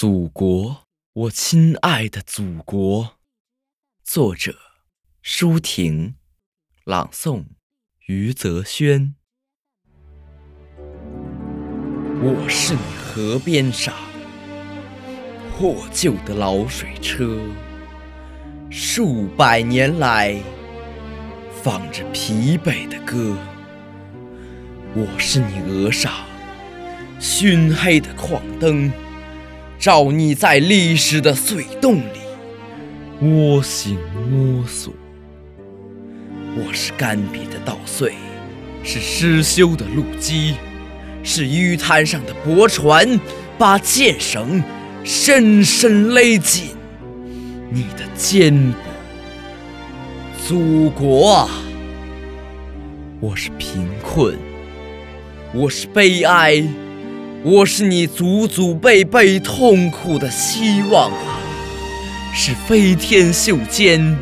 祖国，我亲爱的祖国。作者：舒婷，朗诵：余泽轩。我是你河边上破旧的老水车，数百年来放着疲惫的歌。我是你额上熏黑的矿灯。照你在历史的隧洞里蜗行摸索，我是干瘪的稻穗，是失修的路基，是淤滩上的驳船，把箭绳深深勒紧你的肩膊。祖国啊，我是贫困，我是悲哀。我是你祖祖辈辈痛苦的希望啊，是飞天袖间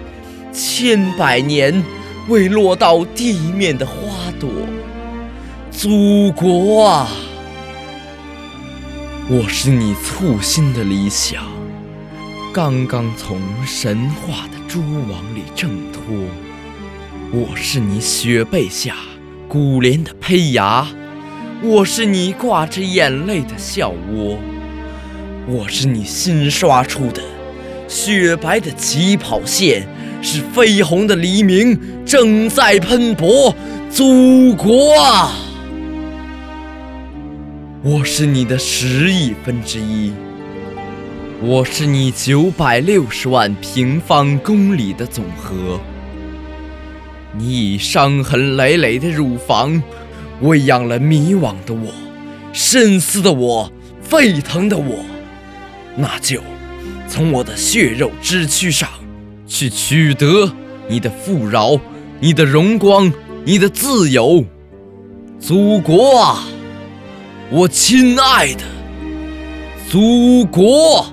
千百年未落到地面的花朵。祖国啊，我是你簇新的理想，刚刚从神话的蛛网里挣脱。我是你雪被下古莲的胚芽。我是你挂着眼泪的笑窝，我是你新刷出的雪白的起跑线，是绯红的黎明正在喷薄，祖国啊！我是你的十亿分之一，我是你九百六十万平方公里的总和，你以伤痕累累的乳房。喂养了迷惘的我，深思的我，沸腾的我，那就从我的血肉之躯上去取得你的富饶、你的荣光、你的自由，祖国啊，我亲爱的祖国。